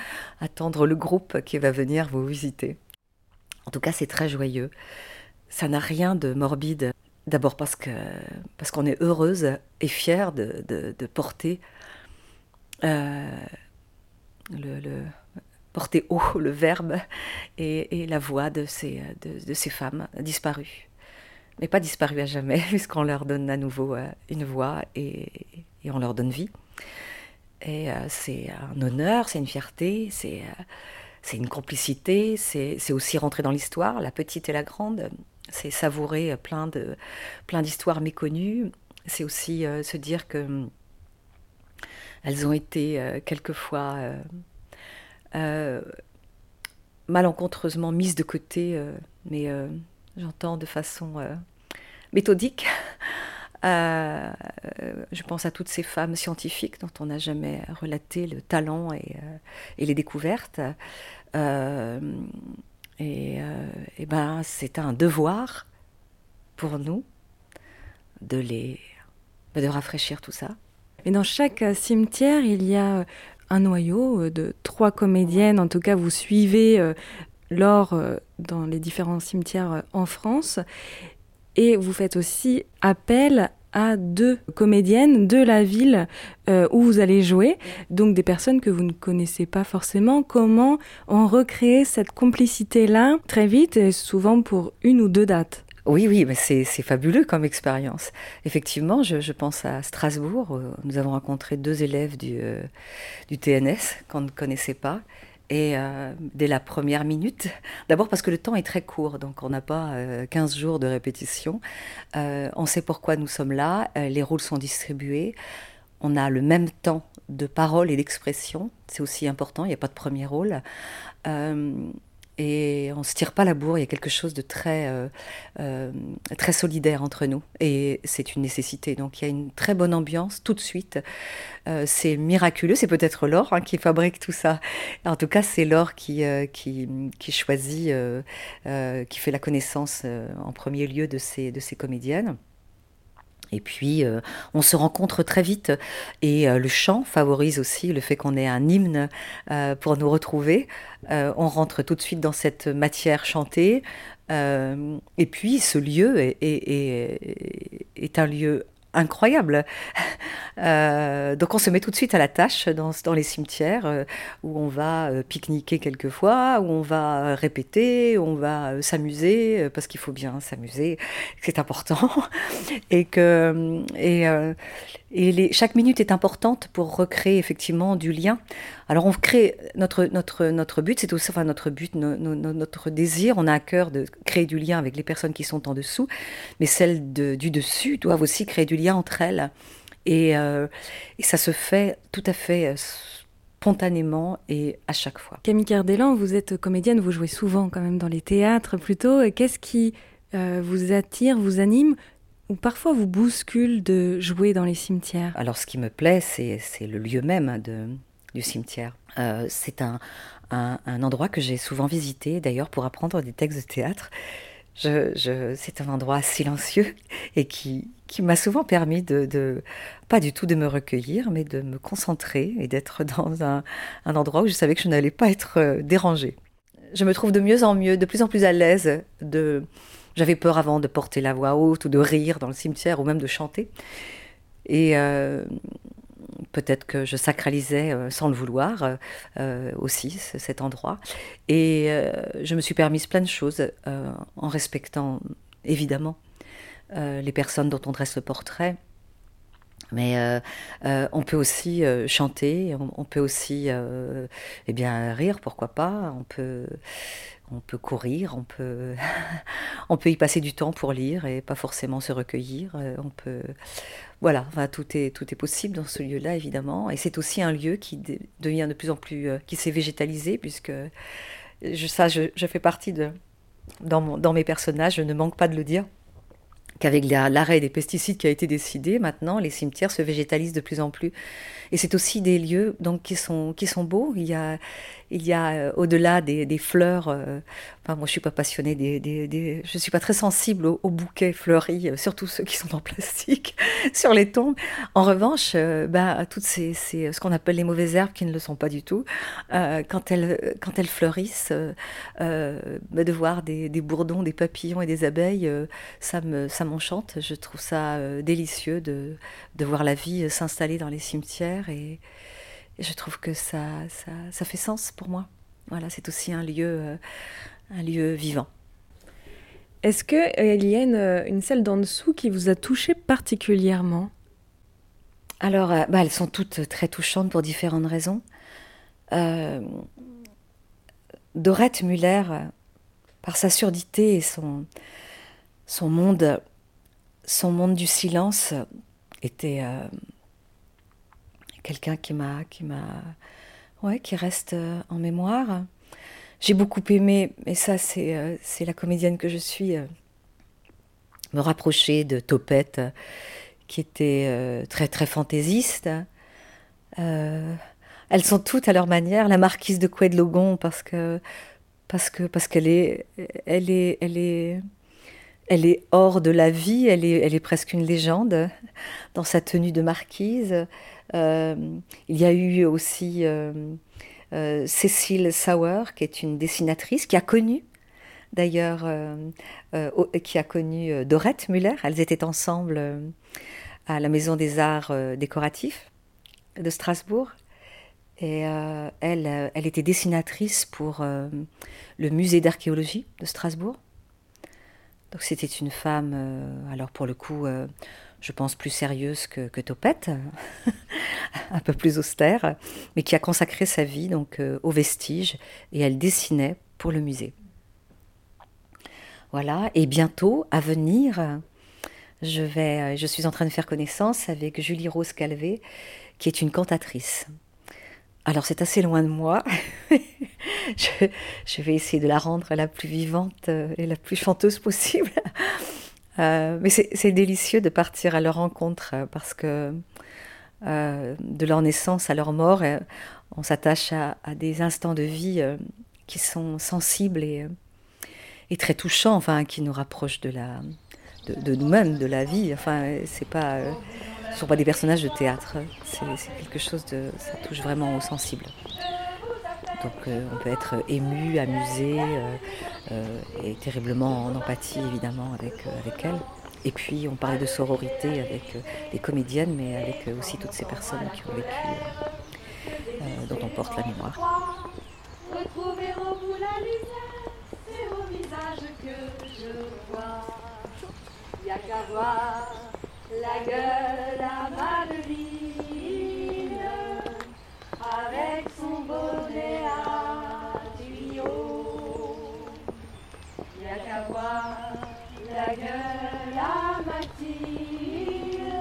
attendre le groupe qui va venir vous visiter. En tout cas, c'est très joyeux. Ça n'a rien de morbide. D'abord parce parce qu'on est heureuse et fière de, de, porter euh, le, porter haut le verbe et, la voix de ces, de, ces femmes disparues. Mais pas disparues à jamais, puisqu'on leur donne à nouveau euh, une voix et, et on leur donne vie. Et euh, c'est un honneur, c'est une fierté, c'est euh, une complicité, c'est aussi rentrer dans l'histoire, la petite et la grande. C'est savourer plein de plein d'histoires méconnues. C'est aussi euh, se dire que elles ont été quelquefois malencontreusement mise de côté, mais j'entends de façon méthodique. Euh, je pense à toutes ces femmes scientifiques dont on n'a jamais relaté le talent et, euh, les découvertes. Euh, et, ben, c'est un devoir pour nous de les de rafraîchir tout ça. Et dans chaque cimetière, il y a un noyau de trois comédiennes. En tout cas, vous suivez l'or dans les différents cimetières en France. Et vous faites aussi appel à deux comédiennes de la ville euh, où vous allez jouer, donc des personnes que vous ne connaissez pas forcément. Comment on recrée cette complicité-là très vite et souvent pour une ou deux dates? Oui, oui, mais c'est fabuleux comme expérience. Effectivement, je, pense à Strasbourg. nous avons rencontré deux élèves du, euh, du TNS qu'on ne connaissait pas et euh, dès la première minute, d'abord parce que le temps est très court, donc on n'a pas 15 euh, jours de répétition. Euh, on sait pourquoi nous sommes là, les rôles sont distribués. On a le même temps de parole et d'expression, c'est aussi important, il n'y a pas de premier rôle et on se tire pas la bourre. Il y a quelque chose de très euh, euh, très solidaire entre nous et c'est une nécessité. Donc il y a une très bonne ambiance tout de suite. Euh, c'est miraculeux. C'est peut-être l'or hein, qui fabrique tout ça. En tout cas, c'est l'or qui, qui, qui choisit, qui fait la connaissance en premier lieu de ces de ces comédiennes. Et puis, euh, on se rencontre très vite. Et euh, le chant favorise aussi le fait qu'on ait un hymne euh, pour nous retrouver. on rentre tout de suite dans cette matière chantée. et puis, ce lieu est, est un lieu incroyable. Euh, donc on se met tout de suite à la tâche dans, les cimetières euh, où on va euh, pique-niquer quelquefois, où on va répéter, où on va s'amuser, parce qu'il faut bien s'amuser, c'est important. et que chaque minute est importante pour recréer effectivement du lien. Alors on crée notre notre notre but, c'est aussi enfin notre but, notre désir. On a à cœur de créer du lien avec les personnes qui sont en dessous, mais celles de, du dessus doivent aussi créer du lien entre elles. Et, euh, et ça se fait tout à fait euh, spontanément et à chaque fois. Camille Cardellan, vous êtes comédienne, vous jouez souvent quand même dans les théâtres plutôt. Qu'est-ce qui euh, vous attire, vous anime ou parfois vous bouscule de jouer dans les cimetières? Alors ce qui me plaît, c'est le lieu même de, du cimetière. Euh, c'est un, un, endroit que j'ai souvent visité, d'ailleurs, pour apprendre des textes de théâtre. C'est un endroit silencieux et qui, qui m'a souvent permis de, de, pas du tout de me recueillir, mais de me concentrer et d'être dans un, un endroit où je savais que je n'allais pas être euh, dérangée. Je me trouve de mieux en mieux, de plus en plus à l'aise de, j'avais peur avant de porter la voix haute ou de rire dans le cimetière ou même de chanter. Et euh, peut-être que je sacralisais euh, sans le vouloir euh, aussi cet endroit. Et je me suis permise plein de choses en respectant évidemment les personnes dont on dresse le portrait. Mais on peut aussi chanter, on, peut aussi eh bien, rire, pourquoi pas. On peut, on peut courir, on peut, on peut y passer du temps pour lire et pas forcément se recueillir. Euh, on peut, voilà, tout est tout est possible dans ce lieu-là évidemment. Et c'est aussi un lieu qui devient de plus en plus, euh, qui s'est végétalisé puisque ça, je, fais partie de dans mes personnages, je ne manque pas de le dire qu'avec l'arrêt des pesticides qui a été décidé, maintenant les cimetières se végétalisent de plus en plus. Et c'est aussi des lieux donc qui sont qui sont beaux. Il y a il y a euh, au-delà des, des, fleurs. Euh, enfin, moi, je suis pas passionnée des, des, des je suis pas très sensible aux, bouquets fleuris, euh, surtout ceux qui sont en plastique sur les tombes. En revanche, bah, toutes ces, ces, ce qu'on appelle les mauvaises herbes qui ne le sont pas du tout, quand elles quand elles fleurissent, bah, de voir des, des, bourdons, des papillons et des abeilles, ça me ça m'enchante. Je trouve ça délicieux de de voir la vie s'installer dans les cimetières et et je trouve que ça, ça, ça, fait sens pour moi. Voilà, c'est aussi un lieu, euh, un lieu vivant. Est-ce qu'il euh, y a une, euh, une salle d'en dessous qui vous a touché particulièrement? Alors, bah, elles sont toutes très touchantes pour différentes raisons. Dorette Muller, par sa surdité et son, son, monde, son monde du silence, était quelqu'un qui m'a qui m'a ouais, qui reste euh, en mémoire. J'ai beaucoup aimé, et ça c'est euh, la comédienne que je suis, euh, me rapprocher de Topette, qui était très très fantaisiste. elles sont toutes à leur manière. La marquise de Coué de Logon, parce que parce que parce qu'elle est elle est elle est elle est hors de la vie, elle est, presque une légende dans sa tenue de marquise. Euh, il y a eu aussi euh, euh, Cécile Sauer, qui est une dessinatrice, qui a connu d'ailleurs, qui a connu Dorette Muller. Elles étaient ensemble à la Maison des Arts décoratifs de Strasbourg. Et elle était dessinatrice pour le musée d'archéologie de Strasbourg. Donc c'était une femme, euh, alors pour le coup, euh, je pense plus sérieuse que, Topette, un peu plus austère, mais qui a consacré sa vie donc euh, aux vestiges et elle dessinait pour le musée. Voilà, et bientôt à venir, je vais, je suis en train de faire connaissance avec Julie Rose Calvé, qui est une cantatrice. Alors c'est assez loin de moi. je, vais essayer de la rendre la plus vivante euh, et la plus chanteuse possible. Euh, mais c'est délicieux de partir à leur rencontre euh, parce que de leur naissance à leur mort, on s'attache à, des instants de vie qui sont sensibles et, très touchants, enfin qui nous rapprochent de nous-mêmes, de la vie. Enfin, c'est pas ne sont pas des personnages de théâtre. C'est quelque chose de. Ça touche vraiment au sensible. Donc euh, on peut être ému, amusé euh, euh, et terriblement en empathie évidemment avec, avec elle. Et puis on parlait de sororité avec les comédiennes, mais avec aussi toutes ces personnes qui ont vécu, dont on porte la mémoire. Que je vois. Qu'à voir la gueule à Madeline avec son bonnet à tuyau. A qu'à voir la gueule à Mathilde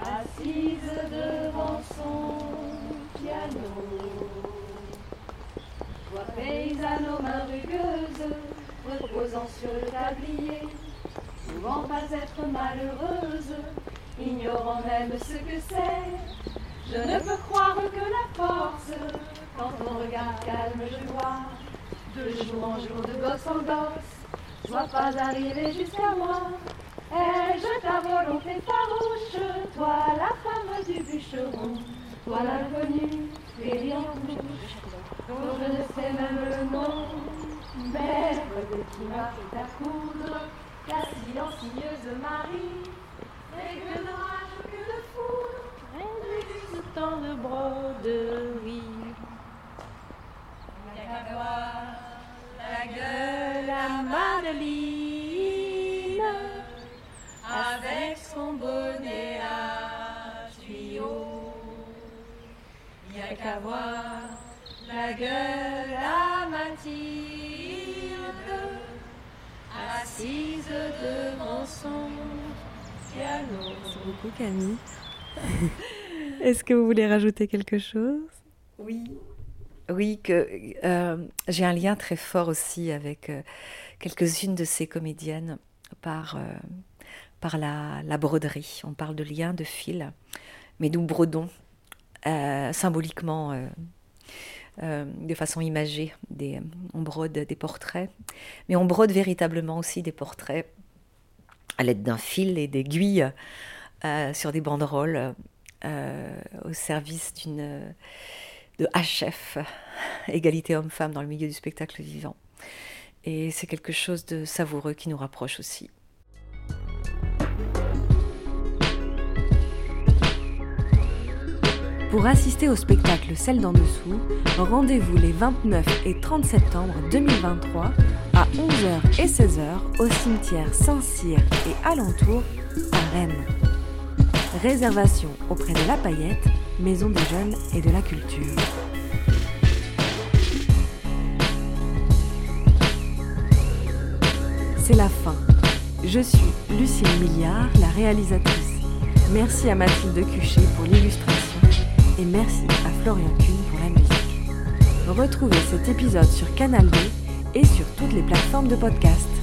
assise devant son piano. Toi paysanne aux mains rugueuses reposant sur le tablier pouvant pas être malheureuse, ignorant même ce que c'est. Je ne peux croire que la force, quand ton regard calme je vois, de jour en jour, de gosse en gosse, soit pas arrivé jusqu'à moi. Ai-je ta volonté farouche, toi la femme du bûcheron, toi l'inconnu, péri en bouche, dont je ne sais même le nom, mais qui m'a fait à coudre la silencieuse Marie, et que d'orage que de foudre, réduisent tant de broderie. Il n'y a qu'à voir la gueule à Madeline, avec son bonnet à tuyau. Il n'y a qu'à voir la gueule à Mathilde assise devant son piano. Merci beaucoup Camille. Est-ce que vous voulez rajouter quelque chose? Oui. Oui, que euh, j'ai un lien très fort aussi avec euh, quelques-unes de ces comédiennes par, euh, par la, la, broderie. On parle de lien, de fil, mais nous brodons symboliquement euh, de façon imagée. On brode des portraits, mais on brode véritablement aussi des portraits à l'aide d'un fil et d'aiguilles euh, sur des banderoles euh, au service d'une de HF, égalité homme-femme dans le milieu du spectacle vivant. Et c'est quelque chose de savoureux qui nous rapproche aussi. Pour assister au spectacle Celle d'en dessous, rendez-vous les 29 et 30 septembre 2023 à 11h et 16h au cimetière Saint-Cyr et alentour à Rennes. Réservation auprès de La Paillette, Maison des Jeunes et de la Culture. C'est la fin. Je suis Lucille Milliard, la réalisatrice. Merci à Mathilde Cuchet pour l'illustration et merci à Florian Kuhn pour la musique. Retrouvez cet épisode sur Canal B et sur toutes les plateformes de podcast.